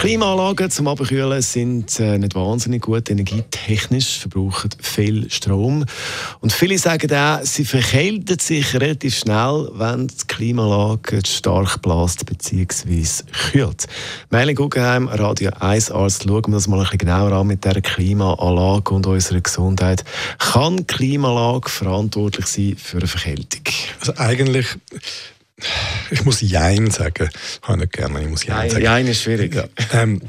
Klimaanlagen zum Abkühlen sind äh, nicht wahnsinnig gut energietechnisch, verbrauchen viel Strom. Und viele sagen auch, sie verkälten sich relativ schnell, wenn die Klimaanlage stark blast bzw. kühlt. Merlin Guggenheim, Radio 1 Arzt, schauen wir das mal ein bisschen genauer an mit dieser Klimaanlage und unserer Gesundheit. Kann die Klimaanlage verantwortlich sein für eine Verkältung? Also eigentlich ich muss Jein sagen. Ich habe nicht gerne, ich muss Jein sagen. Jein ist schwierig. Ja. Ähm,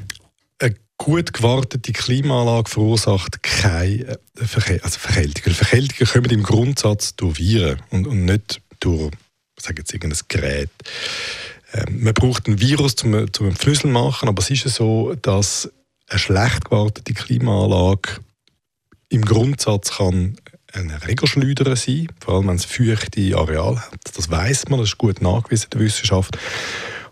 eine gut gewartete Klimaanlage verursacht keine äh, Verke also Verkältung. Verkältungen kommen im Grundsatz durch Viren und, und nicht durch sage jetzt, irgendein Gerät. Ähm, man braucht ein Virus, um, zum Pfnüssel machen, aber es ist ja so, dass eine schlecht gewartete Klimaanlage im Grundsatz kann ein Regelschleuder sein, vor allem wenn es feuchte Areal hat. Das weiß man, das ist gut nachgewiesen in der Wissenschaft.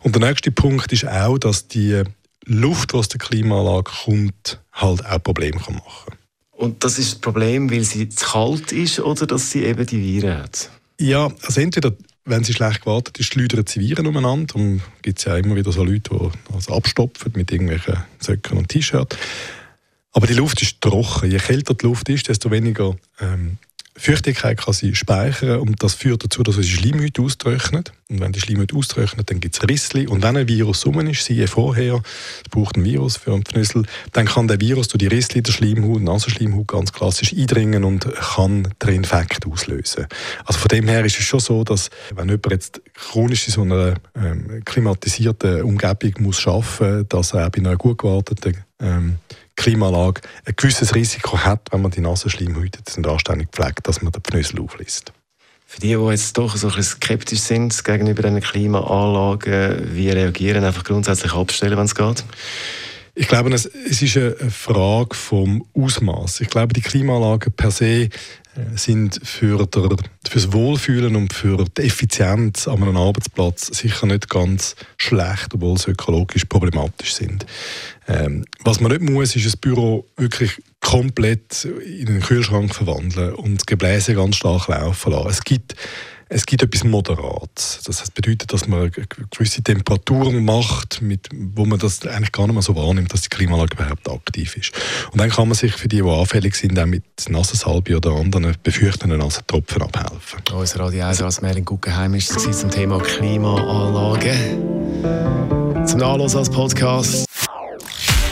Und der nächste Punkt ist auch, dass die Luft, die aus der Klimaanlage kommt, halt auch Probleme machen kann. Und das ist das Problem, weil sie zu kalt ist oder dass sie eben die Viren hat? Ja, also entweder wenn sie schlecht gewartet ist, schleudern sie Viren umeinander. Und gibt es ja immer wieder so Leute, die das abstopfen mit irgendwelchen Söcken und T-Shirts. Aber die Luft ist trocken. Je kälter die Luft ist, desto weniger ähm, Feuchtigkeit kann sie speichern und das führt dazu, dass unsere Schleimhäute austrocknet. Und wenn die Schleimhäute austrocknet, dann gibt es Rissli. Und wenn ein Virus rum ist, siehe vorher, es braucht ein Virus für einen Pfnüssel, dann kann der Virus durch die Rissli der Schleimhaut, Nasenschleimhaut ganz klassisch eindringen und kann den Infekt auslösen. Also von dem her ist es schon so, dass wenn jemand jetzt chronisch in so einer ähm, klimatisierten Umgebung muss arbeiten muss, dass er bei einer gut gewarteten ähm, Klimaanlage ein gewisses Risiko hat, wenn man die Nasenschleimhäute anständig pflegt, dass man den Pfnüssel auflässt. Für die, die jetzt doch so ein bisschen skeptisch sind gegenüber diesen Klimaanlagen, wie reagieren? Einfach grundsätzlich abstellen, wenn es geht? Ich glaube, es, ist eine Frage vom Ausmaß. Ich glaube, die Klimaanlagen per se äh, sind für, für das Wohlfühlen und für die Effizienz an einem Arbeitsplatz sicher nicht ganz schlecht, obwohl sie ökologisch problematisch sind. Ähm, was man nicht muss, ist ein Büro wirklich komplett in einen Kühlschrank verwandeln und Gebläse ganz stark laufen lassen. Es gibt es gibt etwas Moderates. Das bedeutet, dass man gewisse Temperaturen macht, mit, wo man das eigentlich gar nicht mehr so wahrnimmt, dass die Klimaanlage überhaupt aktiv ist. Und dann kann man sich für die, die anfällig sind, auch mit Nassensalbe oder anderen befürchtenden Nassentropfen abhelfen. Unser Radio 1 als Merlin Guggenheim ist zum Thema Klimaanlage. Zum Nachlesen als Podcast.